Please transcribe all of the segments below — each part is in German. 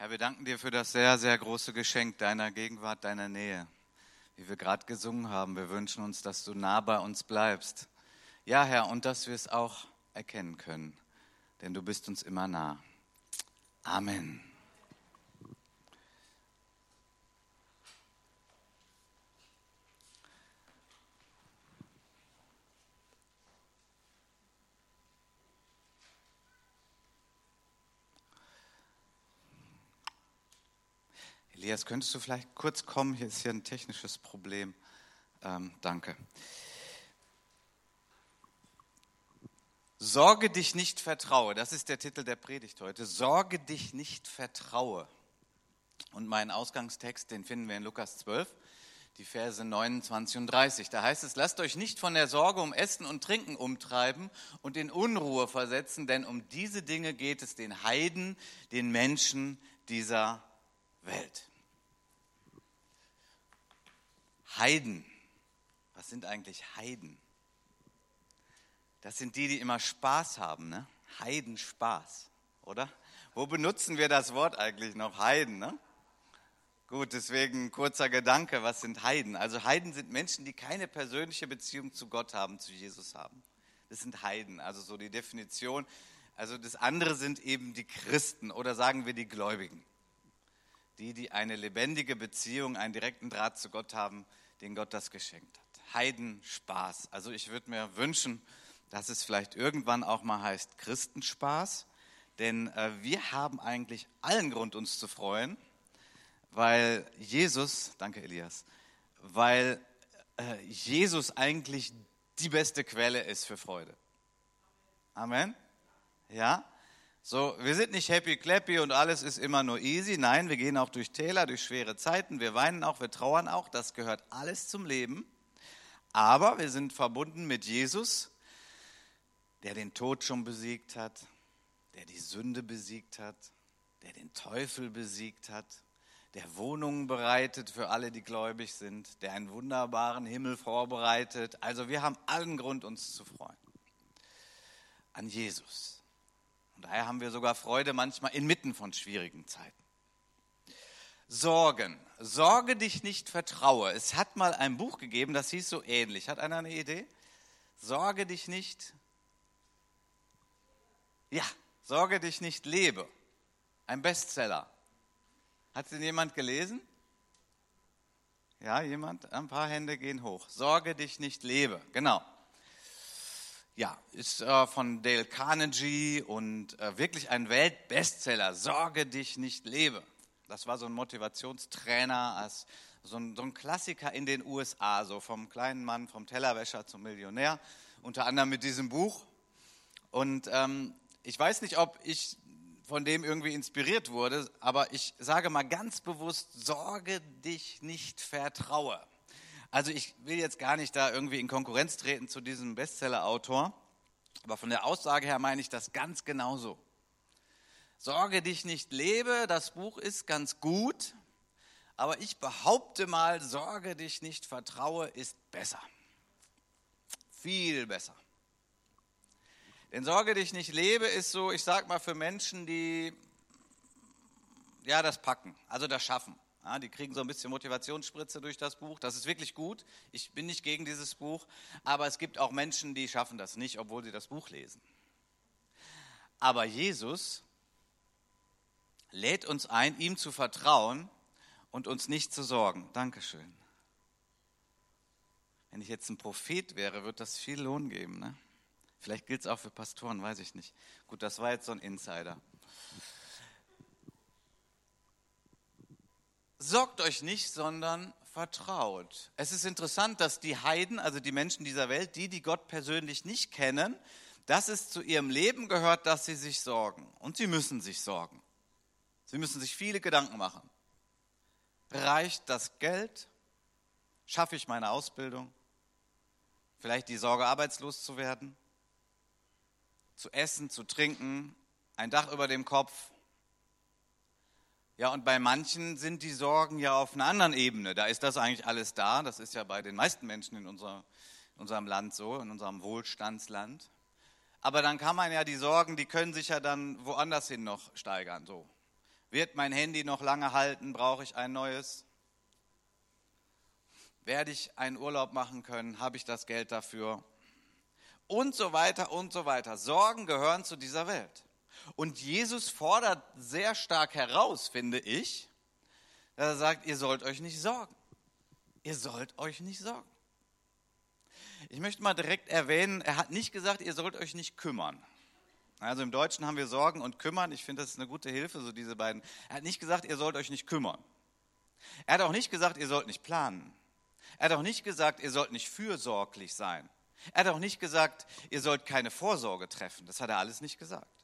Herr, wir danken dir für das sehr, sehr große Geschenk deiner Gegenwart, deiner Nähe. Wie wir gerade gesungen haben, wir wünschen uns, dass du nah bei uns bleibst. Ja, Herr, und dass wir es auch erkennen können, denn du bist uns immer nah. Amen. Elias, könntest du vielleicht kurz kommen? Hier ist hier ein technisches Problem. Ähm, danke. Sorge dich nicht, vertraue. Das ist der Titel der Predigt heute. Sorge dich nicht, vertraue. Und mein Ausgangstext, den finden wir in Lukas 12, die Verse 29 und 30. Da heißt es, lasst euch nicht von der Sorge um Essen und Trinken umtreiben und in Unruhe versetzen, denn um diese Dinge geht es den Heiden, den Menschen dieser Welt. Heiden. Was sind eigentlich Heiden? Das sind die, die immer Spaß haben, ne? Heidenspaß, oder? Wo benutzen wir das Wort eigentlich noch? Heiden, ne? Gut, deswegen kurzer Gedanke, was sind Heiden? Also Heiden sind Menschen, die keine persönliche Beziehung zu Gott haben, zu Jesus haben. Das sind Heiden, also so die Definition. Also das andere sind eben die Christen oder sagen wir die Gläubigen. Die, die eine lebendige Beziehung, einen direkten Draht zu Gott haben, den Gott das geschenkt hat. Heidenspaß. Also ich würde mir wünschen, dass es vielleicht irgendwann auch mal heißt Christenspaß, denn äh, wir haben eigentlich allen Grund, uns zu freuen, weil Jesus, danke Elias, weil äh, Jesus eigentlich die beste Quelle ist für Freude. Amen. Ja? So, wir sind nicht happy clappy und alles ist immer nur easy. Nein, wir gehen auch durch Täler, durch schwere Zeiten. Wir weinen auch, wir trauern auch. Das gehört alles zum Leben. Aber wir sind verbunden mit Jesus, der den Tod schon besiegt hat, der die Sünde besiegt hat, der den Teufel besiegt hat, der Wohnungen bereitet für alle, die gläubig sind, der einen wunderbaren Himmel vorbereitet. Also wir haben allen Grund, uns zu freuen. An Jesus. Und daher haben wir sogar Freude manchmal inmitten von schwierigen Zeiten. Sorgen. Sorge dich nicht, vertraue. Es hat mal ein Buch gegeben, das hieß so ähnlich. Hat einer eine Idee? Sorge dich nicht, ja, Sorge dich nicht, lebe. Ein Bestseller. Hat den jemand gelesen? Ja, jemand? Ein paar Hände gehen hoch. Sorge dich nicht, lebe. Genau. Ja, ist äh, von Dale Carnegie und äh, wirklich ein Weltbestseller. Sorge dich nicht, lebe. Das war so ein Motivationstrainer, so ein, so ein Klassiker in den USA, so vom kleinen Mann, vom Tellerwäscher zum Millionär, unter anderem mit diesem Buch. Und ähm, ich weiß nicht, ob ich von dem irgendwie inspiriert wurde, aber ich sage mal ganz bewusst, sorge dich nicht, vertraue. Also ich will jetzt gar nicht da irgendwie in Konkurrenz treten zu diesem Bestseller-Autor, aber von der Aussage her meine ich das ganz genauso. Sorge dich nicht, lebe, das Buch ist ganz gut, aber ich behaupte mal, sorge dich nicht, vertraue ist besser. Viel besser. Denn Sorge dich nicht lebe ist so, ich sag mal, für Menschen, die ja das packen, also das schaffen. Ja, die kriegen so ein bisschen Motivationsspritze durch das Buch. Das ist wirklich gut. Ich bin nicht gegen dieses Buch. Aber es gibt auch Menschen, die schaffen das nicht, obwohl sie das Buch lesen. Aber Jesus lädt uns ein, ihm zu vertrauen und uns nicht zu sorgen. Dankeschön. Wenn ich jetzt ein Prophet wäre, wird das viel Lohn geben. Ne? Vielleicht gilt es auch für Pastoren, weiß ich nicht. Gut, das war jetzt so ein Insider. Sorgt euch nicht, sondern vertraut. Es ist interessant, dass die Heiden, also die Menschen dieser Welt, die, die Gott persönlich nicht kennen, dass es zu ihrem Leben gehört, dass sie sich sorgen. Und sie müssen sich sorgen. Sie müssen sich viele Gedanken machen. Reicht das Geld? Schaffe ich meine Ausbildung? Vielleicht die Sorge, arbeitslos zu werden? zu essen, zu trinken, ein Dach über dem Kopf. Ja, und bei manchen sind die Sorgen ja auf einer anderen Ebene. Da ist das eigentlich alles da. Das ist ja bei den meisten Menschen in, unser, in unserem Land so, in unserem Wohlstandsland. Aber dann kann man ja die Sorgen, die können sich ja dann woanders hin noch steigern. So. Wird mein Handy noch lange halten? Brauche ich ein neues? Werde ich einen Urlaub machen können? Habe ich das Geld dafür? Und so weiter und so weiter. Sorgen gehören zu dieser Welt. Und Jesus fordert sehr stark heraus, finde ich, dass er sagt, ihr sollt euch nicht sorgen. Ihr sollt euch nicht sorgen. Ich möchte mal direkt erwähnen, er hat nicht gesagt, ihr sollt euch nicht kümmern. Also im Deutschen haben wir Sorgen und Kümmern. Ich finde, das ist eine gute Hilfe, so diese beiden. Er hat nicht gesagt, ihr sollt euch nicht kümmern. Er hat auch nicht gesagt, ihr sollt nicht planen. Er hat auch nicht gesagt, ihr sollt nicht fürsorglich sein. Er hat auch nicht gesagt, ihr sollt keine Vorsorge treffen. Das hat er alles nicht gesagt.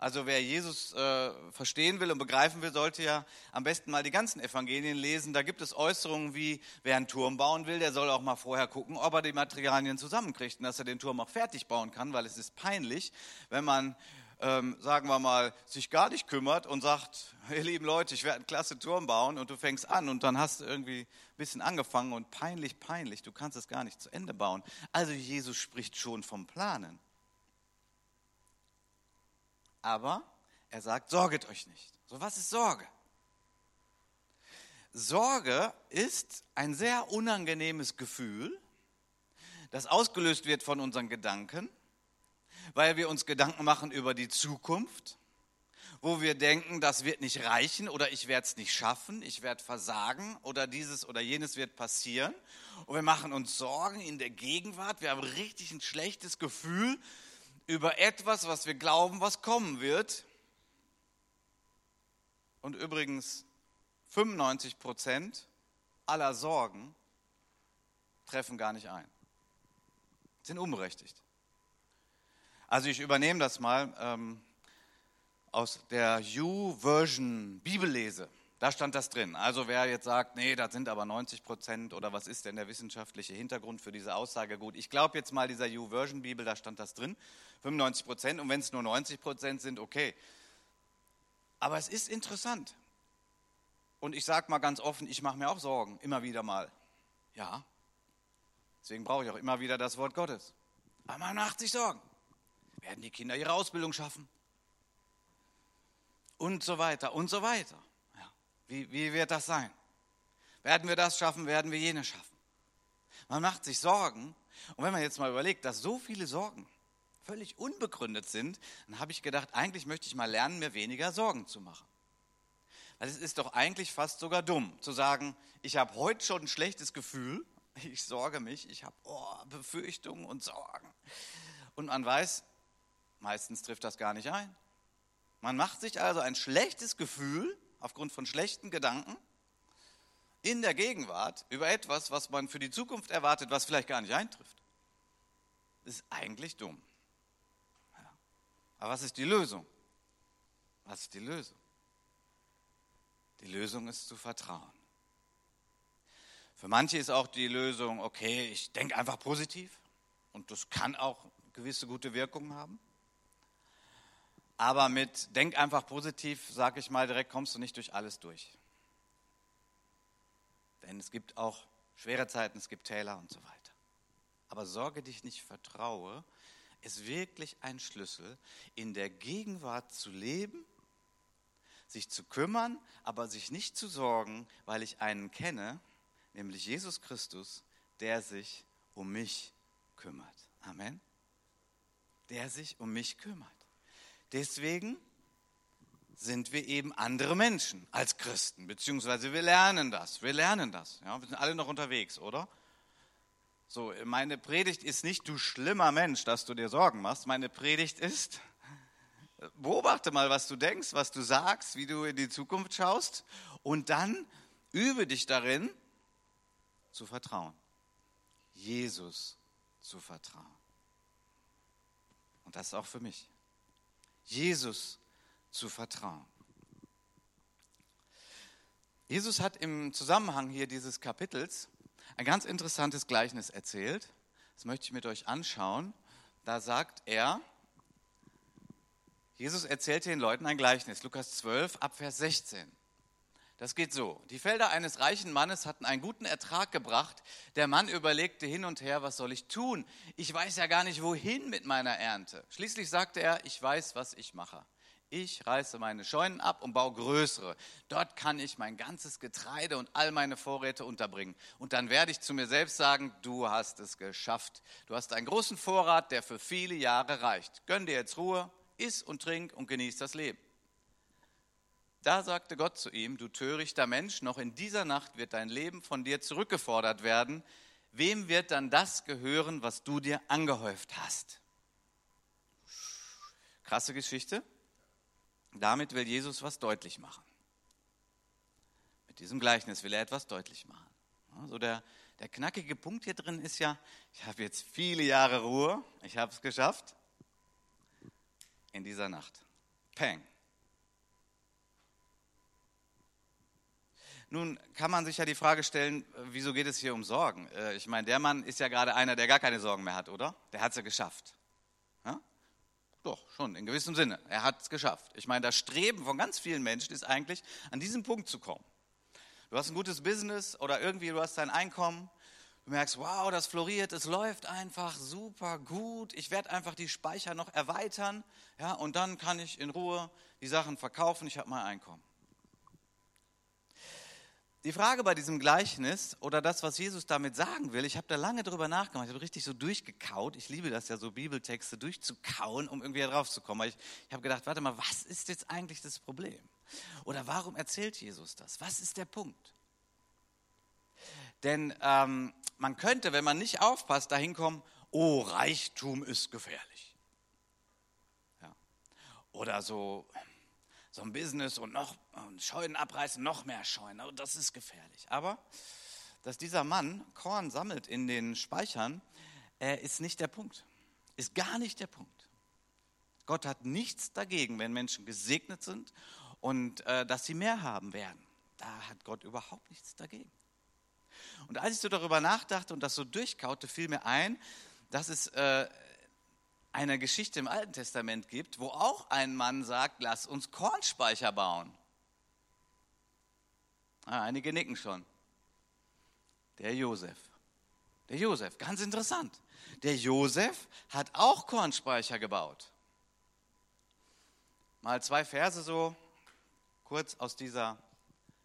Also wer Jesus äh, verstehen will und begreifen will, sollte ja am besten mal die ganzen Evangelien lesen. Da gibt es Äußerungen wie, wer einen Turm bauen will, der soll auch mal vorher gucken, ob er die Materialien zusammenkriegt und dass er den Turm auch fertig bauen kann, weil es ist peinlich, wenn man ähm, sagen wir mal, sich gar nicht kümmert und sagt, ihr lieben Leute, ich werde einen klasse Turm bauen und du fängst an und dann hast du irgendwie ein bisschen angefangen und peinlich, peinlich, du kannst es gar nicht zu Ende bauen. Also Jesus spricht schon vom Planen. Aber er sagt, sorget euch nicht. So, was ist Sorge? Sorge ist ein sehr unangenehmes Gefühl, das ausgelöst wird von unseren Gedanken, weil wir uns Gedanken machen über die Zukunft, wo wir denken, das wird nicht reichen oder ich werde es nicht schaffen, ich werde versagen oder dieses oder jenes wird passieren. Und wir machen uns Sorgen in der Gegenwart, wir haben richtig ein schlechtes Gefühl über etwas, was wir glauben, was kommen wird. Und übrigens, 95 Prozent aller Sorgen treffen gar nicht ein, sind unberechtigt. Also ich übernehme das mal ähm, aus der U-Version Bibellese. Da stand das drin. Also wer jetzt sagt, nee, das sind aber 90 Prozent oder was ist denn der wissenschaftliche Hintergrund für diese Aussage? Gut, ich glaube jetzt mal dieser U-Version Bibel, da stand das drin, 95 Prozent. Und wenn es nur 90 Prozent sind, okay. Aber es ist interessant. Und ich sage mal ganz offen, ich mache mir auch Sorgen, immer wieder mal. Ja, deswegen brauche ich auch immer wieder das Wort Gottes. Aber man macht sich Sorgen. Werden die Kinder ihre Ausbildung schaffen? Und so weiter und so weiter. Wie, wie wird das sein? Werden wir das schaffen? Werden wir jenes schaffen? Man macht sich Sorgen. Und wenn man jetzt mal überlegt, dass so viele Sorgen völlig unbegründet sind, dann habe ich gedacht, eigentlich möchte ich mal lernen, mir weniger Sorgen zu machen. Weil es ist doch eigentlich fast sogar dumm zu sagen, ich habe heute schon ein schlechtes Gefühl, ich sorge mich, ich habe oh, Befürchtungen und Sorgen. Und man weiß, meistens trifft das gar nicht ein. Man macht sich also ein schlechtes Gefühl aufgrund von schlechten Gedanken in der Gegenwart über etwas, was man für die Zukunft erwartet, was vielleicht gar nicht eintrifft. Ist eigentlich dumm. Aber was ist die Lösung? Was ist die Lösung? Die Lösung ist zu vertrauen. Für manche ist auch die Lösung, okay, ich denke einfach positiv und das kann auch gewisse gute Wirkungen haben. Aber mit denk einfach positiv, sage ich mal direkt, kommst du nicht durch alles durch. Denn es gibt auch schwere Zeiten, es gibt Täler und so weiter. Aber sorge dich nicht, vertraue, ist wirklich ein Schlüssel, in der Gegenwart zu leben, sich zu kümmern, aber sich nicht zu sorgen, weil ich einen kenne, nämlich Jesus Christus, der sich um mich kümmert. Amen. Der sich um mich kümmert. Deswegen sind wir eben andere Menschen als Christen, beziehungsweise wir lernen das. Wir lernen das. Ja, wir sind alle noch unterwegs, oder? So, meine Predigt ist nicht, du schlimmer Mensch, dass du dir Sorgen machst. Meine Predigt ist, beobachte mal, was du denkst, was du sagst, wie du in die Zukunft schaust und dann übe dich darin, zu vertrauen. Jesus zu vertrauen. Und das ist auch für mich. Jesus zu vertrauen. Jesus hat im Zusammenhang hier dieses Kapitels ein ganz interessantes Gleichnis erzählt. Das möchte ich mit euch anschauen. Da sagt er, Jesus erzählte den Leuten ein Gleichnis, Lukas 12, Abvers 16. Das geht so. Die Felder eines reichen Mannes hatten einen guten Ertrag gebracht. Der Mann überlegte hin und her, was soll ich tun? Ich weiß ja gar nicht, wohin mit meiner Ernte. Schließlich sagte er, ich weiß, was ich mache. Ich reiße meine Scheunen ab und baue größere. Dort kann ich mein ganzes Getreide und all meine Vorräte unterbringen. Und dann werde ich zu mir selbst sagen, du hast es geschafft. Du hast einen großen Vorrat, der für viele Jahre reicht. Gönn dir jetzt Ruhe, iss und trink und genieß das Leben. Da sagte Gott zu ihm, du törichter Mensch, noch in dieser Nacht wird dein Leben von dir zurückgefordert werden. Wem wird dann das gehören, was du dir angehäuft hast? Krasse Geschichte. Damit will Jesus was deutlich machen. Mit diesem Gleichnis will er etwas deutlich machen. Also der, der knackige Punkt hier drin ist ja, ich habe jetzt viele Jahre Ruhe, ich habe es geschafft. In dieser Nacht. Peng. Nun kann man sich ja die Frage stellen, wieso geht es hier um Sorgen? Äh, ich meine, der Mann ist ja gerade einer, der gar keine Sorgen mehr hat, oder? Der hat es ja geschafft. Doch, schon, in gewissem Sinne. Er hat es geschafft. Ich meine, das Streben von ganz vielen Menschen ist eigentlich, an diesen Punkt zu kommen. Du hast ein gutes Business oder irgendwie du hast dein Einkommen. Du merkst, wow, das floriert, es läuft einfach super gut. Ich werde einfach die Speicher noch erweitern. Ja, und dann kann ich in Ruhe die Sachen verkaufen. Ich habe mein Einkommen. Die Frage bei diesem Gleichnis oder das, was Jesus damit sagen will, ich habe da lange drüber nachgedacht, ich habe richtig so durchgekaut. Ich liebe das ja so, Bibeltexte durchzukauen, um irgendwie darauf zu kommen. Ich, ich habe gedacht, warte mal, was ist jetzt eigentlich das Problem? Oder warum erzählt Jesus das? Was ist der Punkt? Denn ähm, man könnte, wenn man nicht aufpasst, dahin kommen, oh, Reichtum ist gefährlich. Ja. Oder so, so ein Business und noch Scheunen abreißen, noch mehr Scheunen. Oh, das ist gefährlich. Aber dass dieser Mann Korn sammelt in den Speichern, äh, ist nicht der Punkt. Ist gar nicht der Punkt. Gott hat nichts dagegen, wenn Menschen gesegnet sind und äh, dass sie mehr haben werden. Da hat Gott überhaupt nichts dagegen. Und als ich so darüber nachdachte und das so durchkaute, fiel mir ein, dass es äh, eine Geschichte im Alten Testament gibt, wo auch ein Mann sagt, lass uns Kornspeicher bauen. Ah, einige nicken schon. Der Josef. Der Josef, ganz interessant. Der Josef hat auch Kornspeicher gebaut. Mal zwei Verse so kurz aus dieser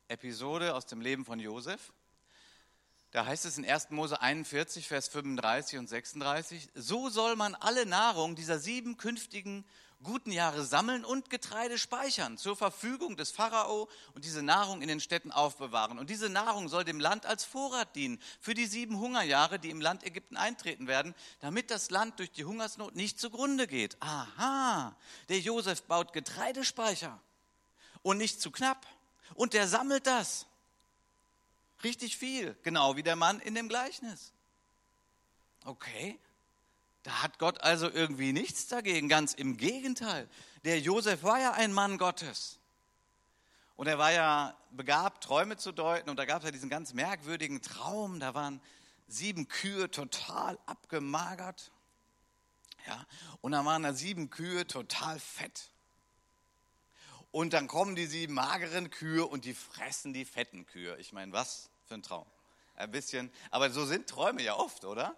Episode aus dem Leben von Josef. Da heißt es in 1. Mose 41, Vers 35 und 36, so soll man alle Nahrung dieser sieben künftigen guten Jahre sammeln und Getreide speichern zur Verfügung des Pharao und diese Nahrung in den Städten aufbewahren. Und diese Nahrung soll dem Land als Vorrat dienen für die sieben Hungerjahre, die im Land Ägypten eintreten werden, damit das Land durch die Hungersnot nicht zugrunde geht. Aha, der Josef baut Getreidespeicher und nicht zu knapp. Und der sammelt das. Richtig viel, genau wie der Mann in dem Gleichnis. Okay, da hat Gott also irgendwie nichts dagegen, ganz im Gegenteil. Der Josef war ja ein Mann Gottes. Und er war ja begabt, Träume zu deuten. Und da gab es ja diesen ganz merkwürdigen Traum. Da waren sieben Kühe total abgemagert. Ja, und dann waren da sieben Kühe total fett. Und dann kommen die sieben mageren Kühe und die fressen die fetten Kühe. Ich meine, was für ein Traum. Ein bisschen, aber so sind Träume ja oft, oder?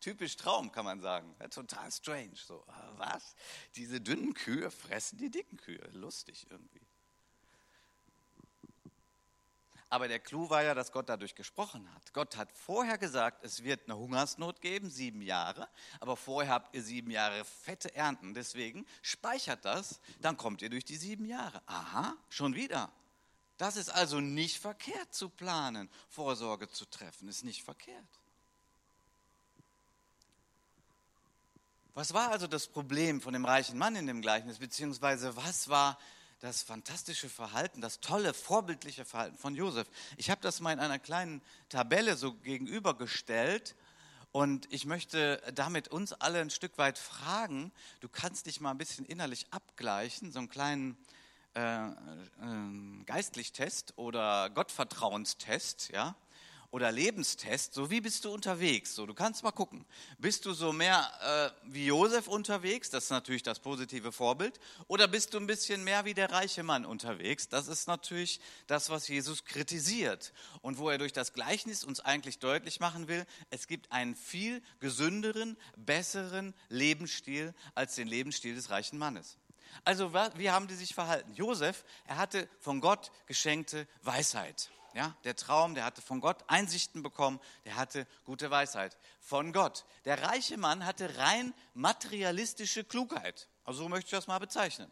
Typisch Traum, kann man sagen. Ja, total strange. So, was? Diese dünnen Kühe fressen die dicken Kühe. Lustig irgendwie. Aber der Clou war ja, dass Gott dadurch gesprochen hat. Gott hat vorher gesagt, es wird eine Hungersnot geben, sieben Jahre, aber vorher habt ihr sieben Jahre fette Ernten. Deswegen speichert das, dann kommt ihr durch die sieben Jahre. Aha, schon wieder. Das ist also nicht verkehrt zu planen, Vorsorge zu treffen, ist nicht verkehrt. Was war also das Problem von dem reichen Mann in dem Gleichnis, beziehungsweise was war das fantastische Verhalten, das tolle, vorbildliche Verhalten von Josef? Ich habe das mal in einer kleinen Tabelle so gegenübergestellt und ich möchte damit uns alle ein Stück weit fragen, du kannst dich mal ein bisschen innerlich abgleichen, so einen kleinen äh, äh, Geistlichtest oder Gottvertrauenstest, ja, oder Lebenstest, so wie bist du unterwegs? So, du kannst mal gucken. Bist du so mehr äh, wie Josef unterwegs? Das ist natürlich das positive Vorbild. Oder bist du ein bisschen mehr wie der reiche Mann unterwegs? Das ist natürlich das, was Jesus kritisiert und wo er durch das Gleichnis uns eigentlich deutlich machen will, es gibt einen viel gesünderen, besseren Lebensstil als den Lebensstil des reichen Mannes. Also wie haben die sich verhalten? Josef, er hatte von Gott geschenkte Weisheit. Ja, der Traum, der hatte von Gott Einsichten bekommen, der hatte gute Weisheit von Gott. Der reiche Mann hatte rein materialistische Klugheit. Also so möchte ich das mal bezeichnen.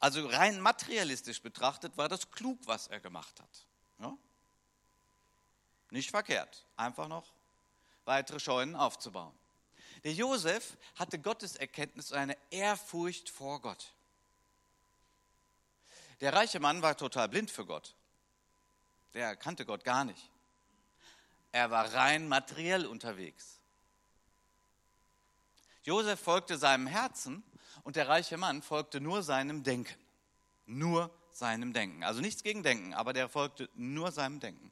Also rein materialistisch betrachtet war das klug, was er gemacht hat. Ja? Nicht verkehrt, einfach noch weitere Scheunen aufzubauen. Der Josef hatte Gottes Erkenntnis und eine Ehrfurcht vor Gott. Der reiche Mann war total blind für Gott. Der kannte Gott gar nicht. Er war rein materiell unterwegs. Josef folgte seinem Herzen und der reiche Mann folgte nur seinem Denken. Nur seinem Denken. Also nichts gegen Denken, aber der folgte nur seinem Denken.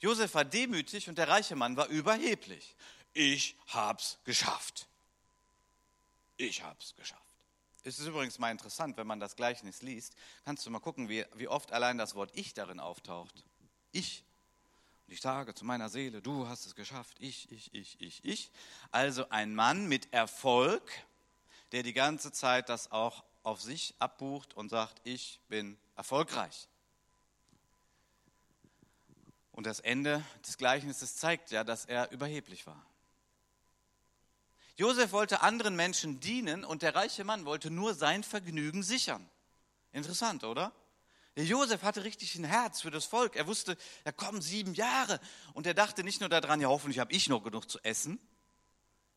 Josef war demütig und der reiche Mann war überheblich. Ich hab's geschafft. Ich hab's geschafft. Es ist übrigens mal interessant, wenn man das Gleichnis liest, kannst du mal gucken, wie, wie oft allein das Wort Ich darin auftaucht. Ich. Und ich sage zu meiner Seele, du hast es geschafft. Ich, ich, ich, ich, ich. Also ein Mann mit Erfolg, der die ganze Zeit das auch auf sich abbucht und sagt, ich bin erfolgreich. Und das Ende des Gleichnisses zeigt ja, dass er überheblich war. Josef wollte anderen Menschen dienen und der reiche Mann wollte nur sein Vergnügen sichern. Interessant, oder? Der Josef hatte richtig ein Herz für das Volk. Er wusste, da kommen sieben Jahre. Und er dachte nicht nur daran, ja, hoffentlich habe ich noch genug zu essen.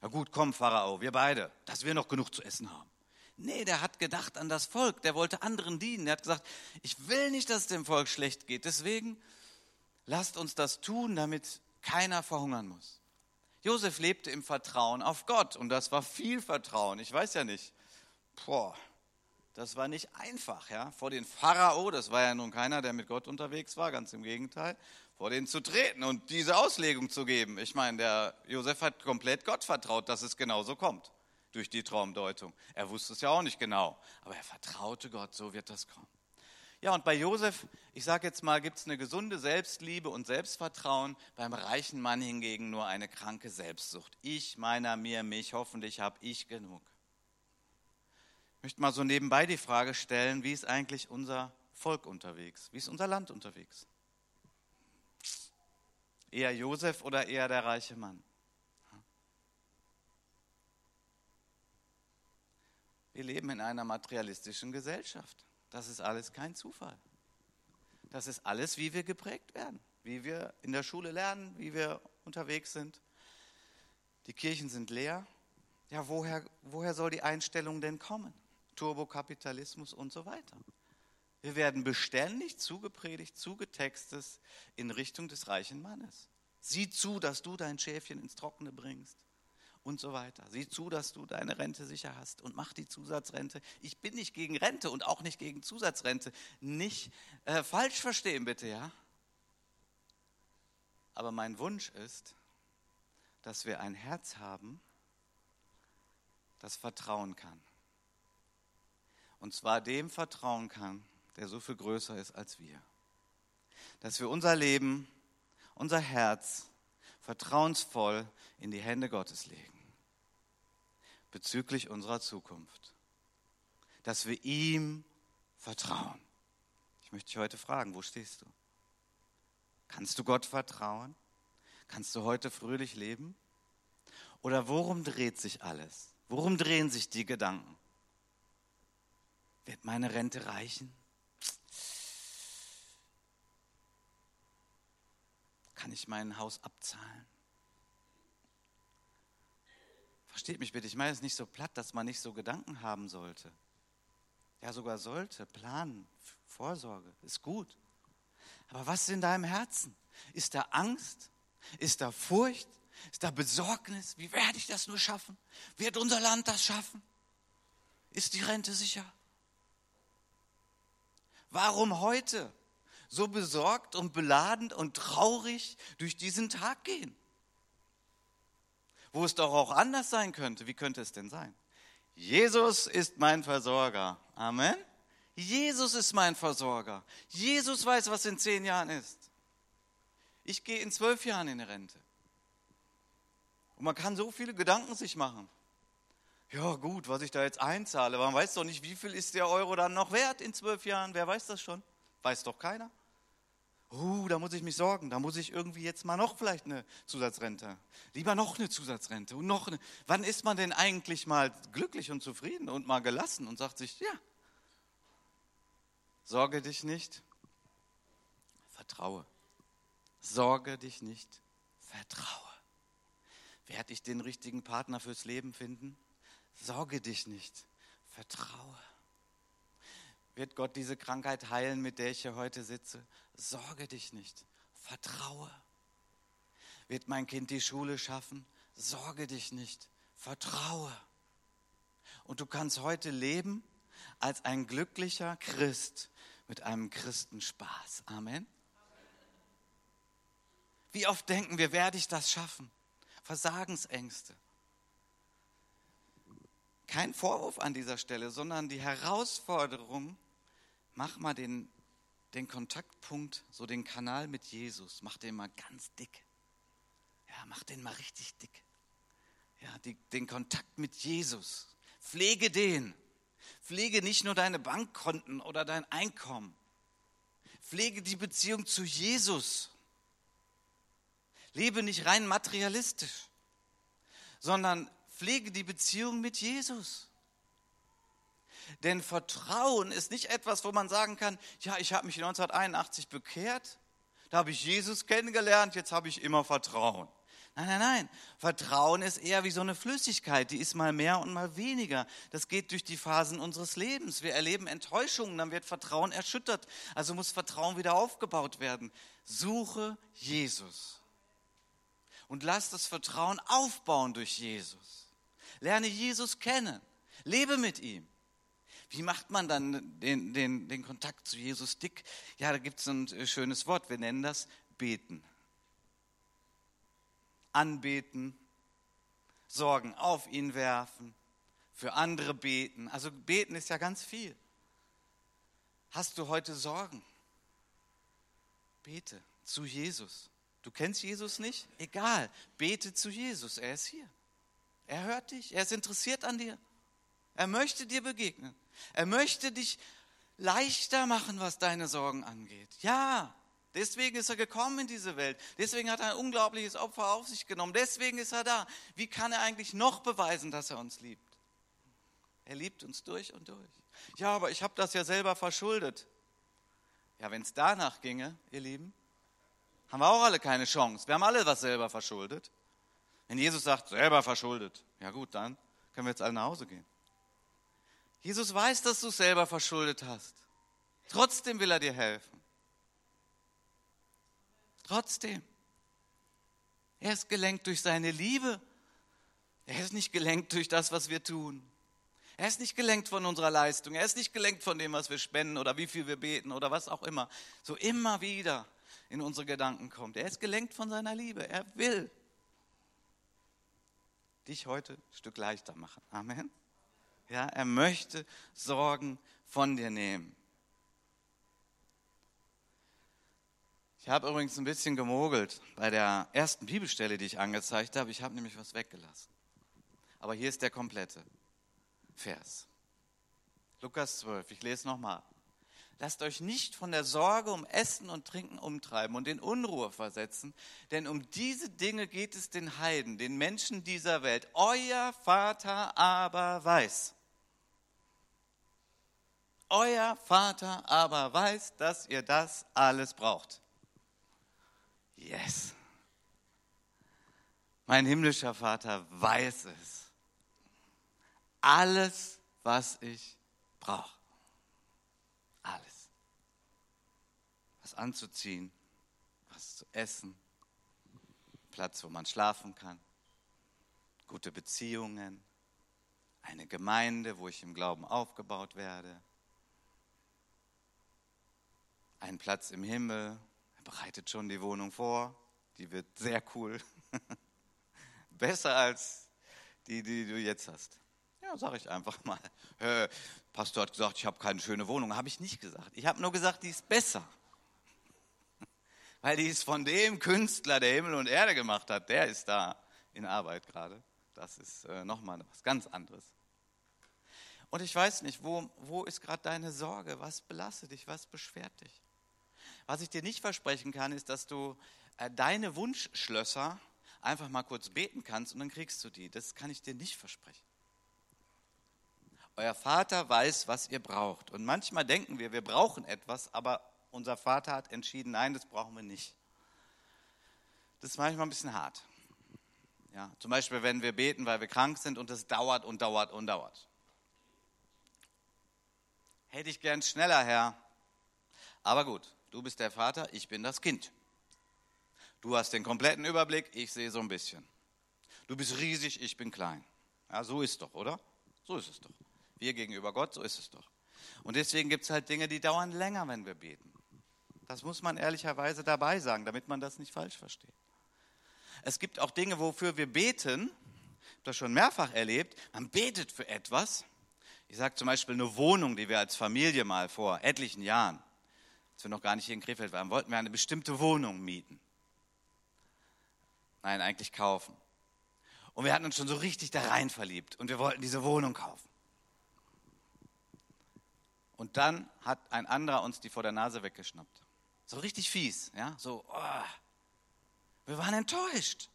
Na gut, komm, Pharao, wir beide, dass wir noch genug zu essen haben. Nee, der hat gedacht an das Volk. Der wollte anderen dienen. Er hat gesagt, ich will nicht, dass es dem Volk schlecht geht. Deswegen lasst uns das tun, damit keiner verhungern muss. Josef lebte im Vertrauen auf Gott und das war viel Vertrauen. Ich weiß ja nicht, boah, das war nicht einfach, ja. Vor den Pharao, das war ja nun keiner, der mit Gott unterwegs war, ganz im Gegenteil, vor denen zu treten und diese Auslegung zu geben. Ich meine, der Josef hat komplett Gott vertraut, dass es genauso kommt durch die Traumdeutung. Er wusste es ja auch nicht genau, aber er vertraute Gott, so wird das kommen. Ja, und bei Josef, ich sage jetzt mal, gibt es eine gesunde Selbstliebe und Selbstvertrauen, beim reichen Mann hingegen nur eine kranke Selbstsucht. Ich, meiner, mir, mich, hoffentlich habe ich genug. Ich möchte mal so nebenbei die Frage stellen, wie ist eigentlich unser Volk unterwegs? Wie ist unser Land unterwegs? Eher Josef oder eher der reiche Mann? Wir leben in einer materialistischen Gesellschaft. Das ist alles kein Zufall. Das ist alles, wie wir geprägt werden, wie wir in der Schule lernen, wie wir unterwegs sind. Die Kirchen sind leer. Ja, woher, woher soll die Einstellung denn kommen? Turbokapitalismus und so weiter. Wir werden beständig zugepredigt, zugetextet in Richtung des reichen Mannes. Sieh zu, dass du dein Schäfchen ins Trockene bringst und so weiter. Sieh zu, dass du deine Rente sicher hast und mach die Zusatzrente. Ich bin nicht gegen Rente und auch nicht gegen Zusatzrente. Nicht äh, falsch verstehen bitte, ja? Aber mein Wunsch ist, dass wir ein Herz haben, das vertrauen kann. Und zwar dem vertrauen kann, der so viel größer ist als wir. Dass wir unser Leben, unser Herz vertrauensvoll in die Hände Gottes legen bezüglich unserer Zukunft. Dass wir ihm vertrauen. Ich möchte dich heute fragen, wo stehst du? Kannst du Gott vertrauen? Kannst du heute fröhlich leben? Oder worum dreht sich alles? Worum drehen sich die Gedanken? Wird meine Rente reichen? Kann ich mein Haus abzahlen? Versteht mich bitte, ich meine es nicht so platt, dass man nicht so Gedanken haben sollte. Ja, sogar sollte, planen, Vorsorge, ist gut. Aber was ist in deinem Herzen? Ist da Angst? Ist da Furcht? Ist da Besorgnis? Wie werde ich das nur schaffen? Wird unser Land das schaffen? Ist die Rente sicher? Warum heute so besorgt und beladen und traurig durch diesen Tag gehen? wo es doch auch anders sein könnte. Wie könnte es denn sein? Jesus ist mein Versorger. Amen. Jesus ist mein Versorger. Jesus weiß, was in zehn Jahren ist. Ich gehe in zwölf Jahren in Rente. Und man kann so viele Gedanken sich machen. Ja gut, was ich da jetzt einzahle, man weiß doch nicht, wie viel ist der Euro dann noch wert in zwölf Jahren. Wer weiß das schon? Weiß doch keiner. Uh, da muss ich mich sorgen, da muss ich irgendwie jetzt mal noch vielleicht eine Zusatzrente. Lieber noch eine Zusatzrente und noch eine. Wann ist man denn eigentlich mal glücklich und zufrieden und mal gelassen und sagt sich, ja, sorge dich nicht, vertraue. Sorge dich nicht, vertraue. Werde ich den richtigen Partner fürs Leben finden? Sorge dich nicht, vertraue. Wird Gott diese Krankheit heilen, mit der ich hier heute sitze? Sorge dich nicht, vertraue. Wird mein Kind die Schule schaffen? Sorge dich nicht, vertraue. Und du kannst heute leben als ein glücklicher Christ mit einem Christenspaß. Amen. Wie oft denken wir, werde ich das schaffen? Versagensängste. Kein Vorwurf an dieser Stelle, sondern die Herausforderung, mach mal den, den Kontaktpunkt, so den Kanal mit Jesus, mach den mal ganz dick. Ja, mach den mal richtig dick. Ja, die, den Kontakt mit Jesus. Pflege den. Pflege nicht nur deine Bankkonten oder dein Einkommen. Pflege die Beziehung zu Jesus. Lebe nicht rein materialistisch, sondern pflege die Beziehung mit Jesus. Denn Vertrauen ist nicht etwas, wo man sagen kann, ja, ich habe mich 1981 bekehrt, da habe ich Jesus kennengelernt, jetzt habe ich immer Vertrauen. Nein, nein, nein. Vertrauen ist eher wie so eine Flüssigkeit, die ist mal mehr und mal weniger. Das geht durch die Phasen unseres Lebens. Wir erleben Enttäuschungen, dann wird Vertrauen erschüttert. Also muss Vertrauen wieder aufgebaut werden. Suche Jesus. Und lass das Vertrauen aufbauen durch Jesus. Lerne Jesus kennen. Lebe mit ihm. Wie macht man dann den, den, den Kontakt zu Jesus dick? Ja, da gibt es ein äh, schönes Wort. Wir nennen das Beten. Anbeten, Sorgen auf ihn werfen, für andere beten. Also beten ist ja ganz viel. Hast du heute Sorgen? Bete zu Jesus. Du kennst Jesus nicht? Egal, bete zu Jesus. Er ist hier. Er hört dich. Er ist interessiert an dir. Er möchte dir begegnen. Er möchte dich leichter machen, was deine Sorgen angeht. Ja, deswegen ist er gekommen in diese Welt. Deswegen hat er ein unglaubliches Opfer auf sich genommen. Deswegen ist er da. Wie kann er eigentlich noch beweisen, dass er uns liebt? Er liebt uns durch und durch. Ja, aber ich habe das ja selber verschuldet. Ja, wenn es danach ginge, ihr Lieben, haben wir auch alle keine Chance. Wir haben alle was selber verschuldet. Wenn Jesus sagt, selber verschuldet, ja gut, dann können wir jetzt alle nach Hause gehen. Jesus weiß, dass du es selber verschuldet hast. Trotzdem will er dir helfen. Trotzdem. Er ist gelenkt durch seine Liebe. Er ist nicht gelenkt durch das, was wir tun. Er ist nicht gelenkt von unserer Leistung. Er ist nicht gelenkt von dem, was wir spenden oder wie viel wir beten oder was auch immer. So immer wieder in unsere Gedanken kommt. Er ist gelenkt von seiner Liebe. Er will dich heute ein Stück leichter machen. Amen. Ja, er möchte Sorgen von dir nehmen. Ich habe übrigens ein bisschen gemogelt bei der ersten Bibelstelle, die ich angezeigt habe. Ich habe nämlich was weggelassen. Aber hier ist der komplette Vers. Lukas 12, ich lese nochmal. Lasst euch nicht von der Sorge um Essen und Trinken umtreiben und in Unruhe versetzen, denn um diese Dinge geht es den Heiden, den Menschen dieser Welt. Euer Vater aber weiß, euer Vater aber weiß, dass ihr das alles braucht. Yes. Mein himmlischer Vater weiß es. Alles, was ich brauche. Alles. Was anzuziehen, was zu essen, Platz, wo man schlafen kann, gute Beziehungen, eine Gemeinde, wo ich im Glauben aufgebaut werde, einen Platz im Himmel. Er bereitet schon die Wohnung vor. Die wird sehr cool. Besser als die, die du jetzt hast. Ja, sage ich einfach mal. Pastor hat gesagt, ich habe keine schöne Wohnung. Habe ich nicht gesagt. Ich habe nur gesagt, die ist besser. Weil die ist von dem Künstler, der Himmel und Erde gemacht hat. Der ist da in Arbeit gerade. Das ist äh, nochmal was ganz anderes. Und ich weiß nicht, wo, wo ist gerade deine Sorge? Was belastet dich? Was beschwert dich? Was ich dir nicht versprechen kann, ist, dass du äh, deine Wunschschlösser einfach mal kurz beten kannst und dann kriegst du die. Das kann ich dir nicht versprechen. Euer Vater weiß, was ihr braucht. Und manchmal denken wir, wir brauchen etwas, aber unser Vater hat entschieden, nein, das brauchen wir nicht. Das ist manchmal ein bisschen hart. Ja, zum Beispiel, wenn wir beten, weil wir krank sind und es dauert und dauert und dauert. Hätte ich gern schneller, Herr. Aber gut, du bist der Vater, ich bin das Kind. Du hast den kompletten Überblick, ich sehe so ein bisschen. Du bist riesig, ich bin klein. Ja, so ist doch, oder? So ist es doch. Wir gegenüber Gott, so ist es doch. Und deswegen gibt es halt Dinge, die dauern länger, wenn wir beten. Das muss man ehrlicherweise dabei sagen, damit man das nicht falsch versteht. Es gibt auch Dinge, wofür wir beten. Ich habe das schon mehrfach erlebt. Man betet für etwas. Ich sage zum Beispiel eine Wohnung, die wir als Familie mal vor etlichen Jahren, als wir noch gar nicht hier in Krefeld waren, wollten wir eine bestimmte Wohnung mieten. Nein, eigentlich kaufen. Und wir hatten uns schon so richtig da rein verliebt und wir wollten diese Wohnung kaufen. Und dann hat ein anderer uns die vor der Nase weggeschnappt. So richtig fies, ja, so. Oh. Wir waren enttäuscht.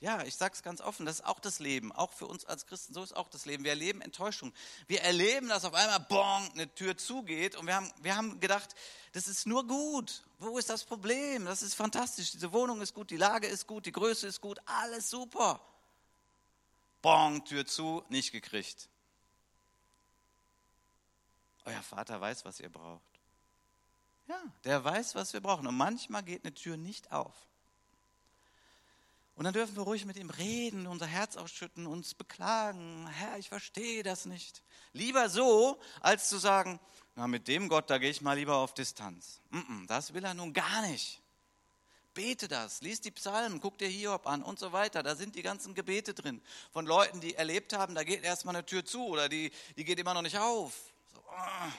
Ja, ich sage es ganz offen, das ist auch das Leben, auch für uns als Christen, so ist auch das Leben. Wir erleben Enttäuschung. Wir erleben, dass auf einmal, bong, eine Tür zugeht und wir haben, wir haben gedacht, das ist nur gut. Wo ist das Problem? Das ist fantastisch. Diese Wohnung ist gut, die Lage ist gut, die Größe ist gut, alles super. Bong, Tür zu, nicht gekriegt. Euer Vater weiß, was ihr braucht. Ja, der weiß, was wir brauchen. Und manchmal geht eine Tür nicht auf. Und dann dürfen wir ruhig mit ihm reden, unser Herz ausschütten, uns beklagen. Herr, ich verstehe das nicht. Lieber so, als zu sagen, na, mit dem Gott, da gehe ich mal lieber auf Distanz. Das will er nun gar nicht. Bete das, lies die Psalmen, guck dir Hiob an und so weiter. Da sind die ganzen Gebete drin. Von Leuten, die erlebt haben, da geht erstmal eine Tür zu oder die, die geht immer noch nicht auf. So, oh.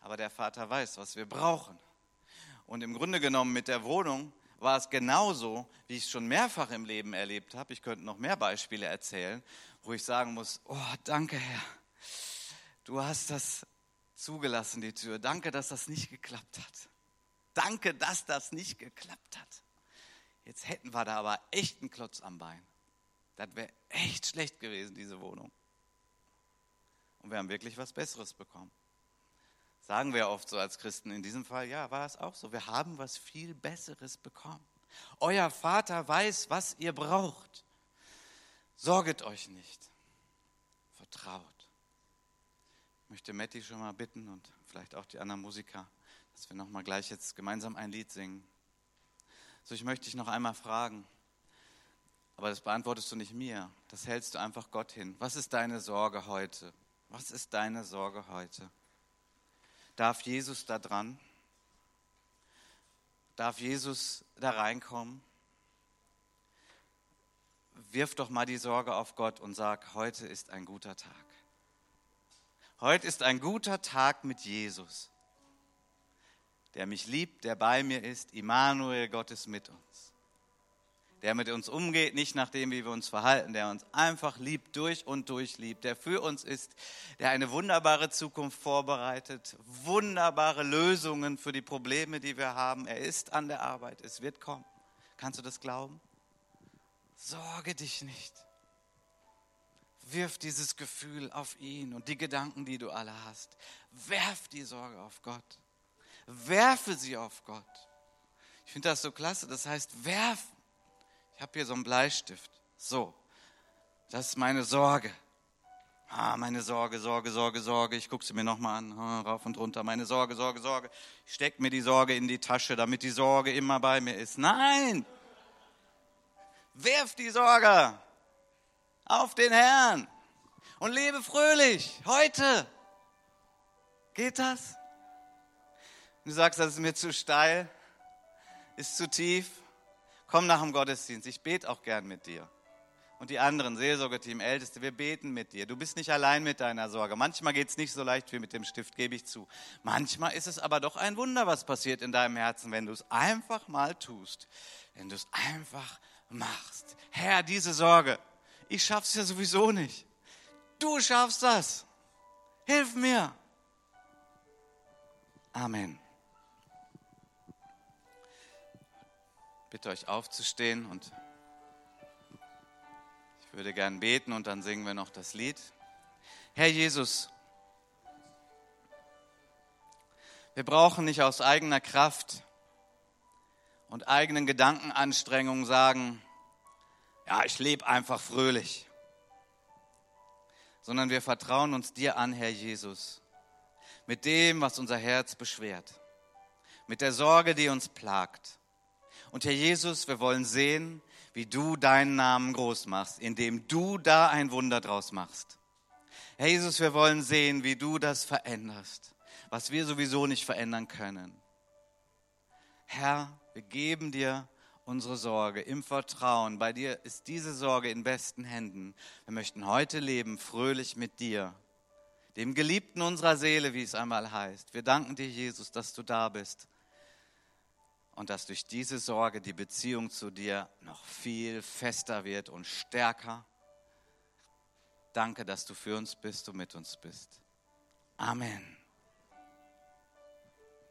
Aber der Vater weiß, was wir brauchen. Und im Grunde genommen mit der Wohnung war es genauso, wie ich es schon mehrfach im Leben erlebt habe. Ich könnte noch mehr Beispiele erzählen, wo ich sagen muss, oh, danke Herr, du hast das zugelassen, die Tür. Danke, dass das nicht geklappt hat. Danke, dass das nicht geklappt hat. Jetzt hätten wir da aber echt einen Klotz am Bein. Das wäre echt schlecht gewesen, diese Wohnung. Und wir haben wirklich was Besseres bekommen. Sagen wir oft so als Christen. In diesem Fall, ja, war es auch so. Wir haben was viel Besseres bekommen. Euer Vater weiß, was ihr braucht. Sorget euch nicht. Vertraut. Ich möchte Matti schon mal bitten und vielleicht auch die anderen Musiker, dass wir nochmal gleich jetzt gemeinsam ein Lied singen. So, ich möchte dich noch einmal fragen, aber das beantwortest du nicht mir, das hältst du einfach Gott hin. Was ist deine Sorge heute? Was ist deine Sorge heute? Darf Jesus da dran? Darf Jesus da reinkommen? Wirf doch mal die Sorge auf Gott und sag, heute ist ein guter Tag. Heute ist ein guter Tag mit Jesus, der mich liebt, der bei mir ist. Immanuel, Gott ist mit uns der mit uns umgeht, nicht nach dem, wie wir uns verhalten, der uns einfach liebt, durch und durch liebt, der für uns ist, der eine wunderbare Zukunft vorbereitet, wunderbare Lösungen für die Probleme, die wir haben. Er ist an der Arbeit, es wird kommen. Kannst du das glauben? Sorge dich nicht. Wirf dieses Gefühl auf ihn und die Gedanken, die du alle hast. Werf die Sorge auf Gott. Werfe sie auf Gott. Ich finde das so klasse. Das heißt, werfen. Ich habe hier so einen Bleistift. So, das ist meine Sorge. Ah, meine Sorge, Sorge, Sorge, Sorge. Ich gucke sie mir nochmal an, ah, rauf und runter. Meine Sorge, Sorge, Sorge. Ich stecke mir die Sorge in die Tasche, damit die Sorge immer bei mir ist. Nein! Werf die Sorge auf den Herrn und lebe fröhlich. Heute. Geht das? Du sagst, das ist mir zu steil, ist zu tief. Komm nach dem Gottesdienst, ich bete auch gern mit dir. Und die anderen, Seelsorgeteam, Älteste, wir beten mit dir. Du bist nicht allein mit deiner Sorge. Manchmal geht es nicht so leicht wie mit dem Stift, gebe ich zu. Manchmal ist es aber doch ein Wunder, was passiert in deinem Herzen, wenn du es einfach mal tust. Wenn du es einfach machst. Herr, diese Sorge, ich schaff's ja sowieso nicht. Du schaffst das. Hilf mir. Amen. Bitte euch aufzustehen und ich würde gern beten und dann singen wir noch das Lied. Herr Jesus, wir brauchen nicht aus eigener Kraft und eigenen Gedankenanstrengungen sagen, ja, ich lebe einfach fröhlich, sondern wir vertrauen uns dir an, Herr Jesus, mit dem, was unser Herz beschwert, mit der Sorge, die uns plagt und Herr Jesus, wir wollen sehen, wie du deinen Namen groß machst, indem du da ein Wunder draus machst. Herr Jesus, wir wollen sehen, wie du das veränderst, was wir sowieso nicht verändern können. Herr, wir geben dir unsere Sorge im Vertrauen. Bei dir ist diese Sorge in besten Händen. Wir möchten heute leben, fröhlich mit dir, dem Geliebten unserer Seele, wie es einmal heißt. Wir danken dir, Jesus, dass du da bist und dass durch diese Sorge die Beziehung zu dir noch viel fester wird und stärker. Danke, dass du für uns bist und mit uns bist. Amen.